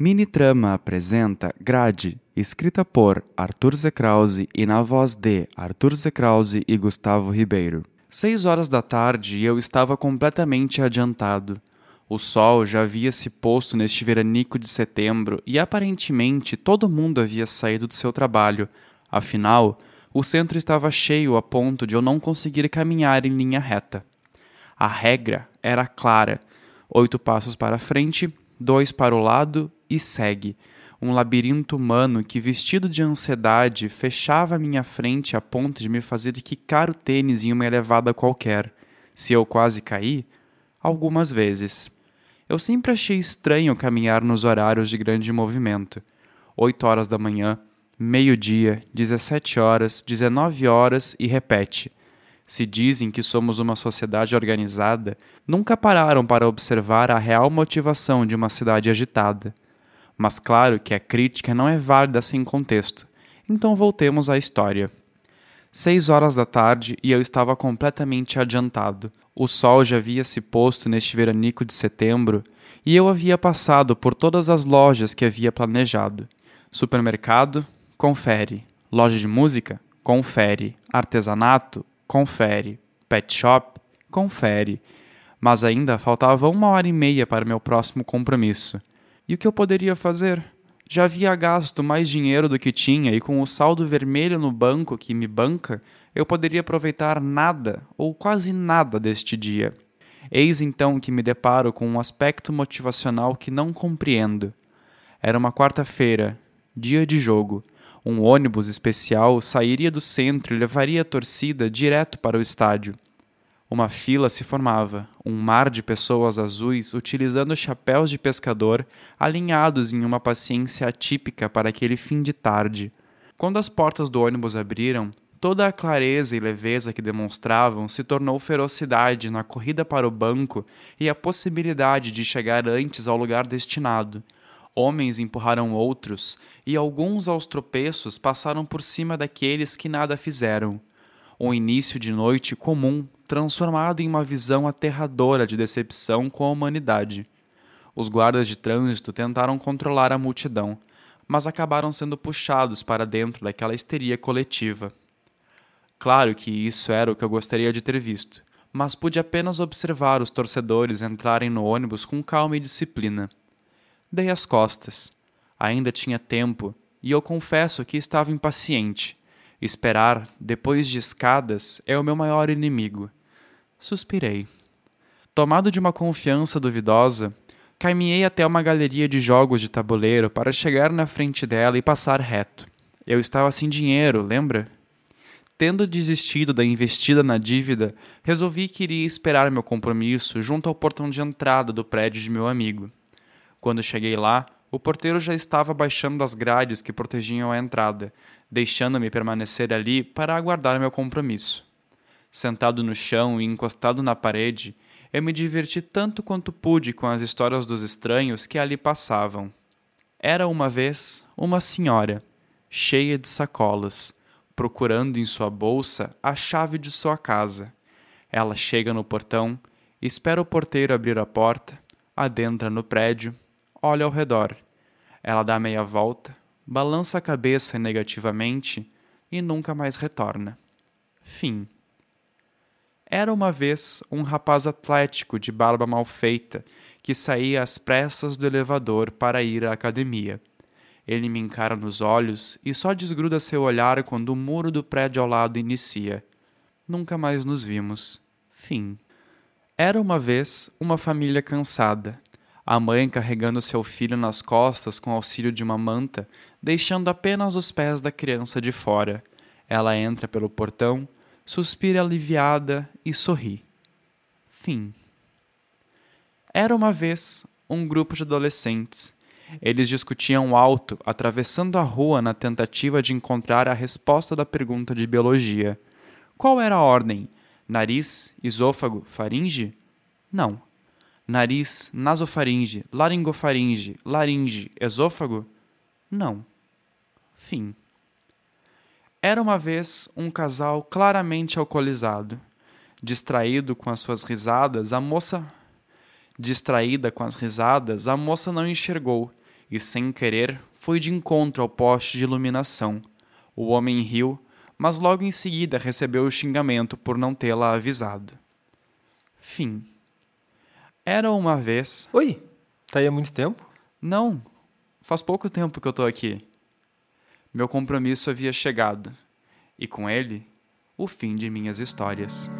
Mini Trama apresenta Grade, escrita por Arthur Zekrause e na voz de Arthur Zekrause e Gustavo Ribeiro. Seis horas da tarde e eu estava completamente adiantado. O sol já havia se posto neste veranico de setembro e aparentemente todo mundo havia saído do seu trabalho. Afinal, o centro estava cheio a ponto de eu não conseguir caminhar em linha reta. A regra era clara: oito passos para frente, dois para o lado e segue. Um labirinto humano que, vestido de ansiedade, fechava minha frente a ponto de me fazer quicar o tênis em uma elevada qualquer. Se eu quase caí? Algumas vezes. Eu sempre achei estranho caminhar nos horários de grande movimento. Oito horas da manhã, meio-dia, dezessete horas, dezenove horas e repete. Se dizem que somos uma sociedade organizada, nunca pararam para observar a real motivação de uma cidade agitada. Mas claro que a crítica não é válida sem contexto. Então voltemos à história. Seis horas da tarde e eu estava completamente adiantado. O sol já havia se posto neste veranico de setembro e eu havia passado por todas as lojas que havia planejado. Supermercado? Confere. Loja de música? Confere. Artesanato? Confere. Pet shop? Confere. Mas ainda faltava uma hora e meia para meu próximo compromisso. E o que eu poderia fazer? Já havia gasto mais dinheiro do que tinha e com o saldo vermelho no banco que me banca, eu poderia aproveitar nada ou quase nada deste dia. Eis então que me deparo com um aspecto motivacional que não compreendo. Era uma quarta-feira, dia de jogo. Um ônibus especial sairia do centro e levaria a torcida direto para o estádio. Uma fila se formava, um mar de pessoas azuis utilizando chapéus de pescador alinhados em uma paciência atípica para aquele fim de tarde. Quando as portas do ônibus abriram, toda a clareza e leveza que demonstravam se tornou ferocidade na corrida para o banco e a possibilidade de chegar antes ao lugar destinado. Homens empurraram outros, e alguns aos tropeços passaram por cima daqueles que nada fizeram. Um início de noite comum transformado em uma visão aterradora de decepção com a humanidade. Os guardas de trânsito tentaram controlar a multidão, mas acabaram sendo puxados para dentro daquela histeria coletiva. Claro que isso era o que eu gostaria de ter visto, mas pude apenas observar os torcedores entrarem no ônibus com calma e disciplina. Dei as costas. Ainda tinha tempo, e eu confesso que estava impaciente. Esperar, depois de escadas, é o meu maior inimigo. Suspirei. Tomado de uma confiança duvidosa, caminhei até uma galeria de jogos de tabuleiro para chegar na frente dela e passar reto. Eu estava sem dinheiro, lembra? Tendo desistido da investida na dívida, resolvi que iria esperar meu compromisso junto ao portão de entrada do prédio de meu amigo. Quando cheguei lá, o porteiro já estava baixando as grades que protegiam a entrada, deixando-me permanecer ali para aguardar meu compromisso. Sentado no chão e encostado na parede, eu me diverti tanto quanto pude com as histórias dos estranhos que ali passavam. Era uma vez uma senhora, cheia de sacolas, procurando em sua bolsa a chave de sua casa. Ela chega no portão, espera o porteiro abrir a porta, adentra no prédio, olha ao redor. Ela dá meia volta, balança a cabeça negativamente e nunca mais retorna. Fim. Era uma vez um rapaz atlético de barba mal feita que saía às pressas do elevador para ir à academia. Ele me encara nos olhos e só desgruda seu olhar quando o muro do prédio ao lado inicia. Nunca mais nos vimos. Fim. Era uma vez uma família cansada. A mãe carregando seu filho nas costas com auxílio de uma manta, deixando apenas os pés da criança de fora. Ela entra pelo portão suspira aliviada e sorri. Fim. Era uma vez um grupo de adolescentes. Eles discutiam alto, atravessando a rua na tentativa de encontrar a resposta da pergunta de biologia. Qual era a ordem? Nariz, esôfago, faringe? Não. Nariz, nasofaringe, laringofaringe, laringe, esôfago? Não. Fim. Era uma vez um casal claramente alcoolizado. Distraído com as suas risadas, a moça. Distraída com as risadas, a moça não enxergou e, sem querer, foi de encontro ao poste de iluminação. O homem riu, mas logo em seguida recebeu o xingamento por não tê-la avisado. Fim. Era uma vez. Oi, tá aí há muito tempo? Não, faz pouco tempo que eu tô aqui. Meu compromisso havia chegado, e com ele, o fim de minhas histórias.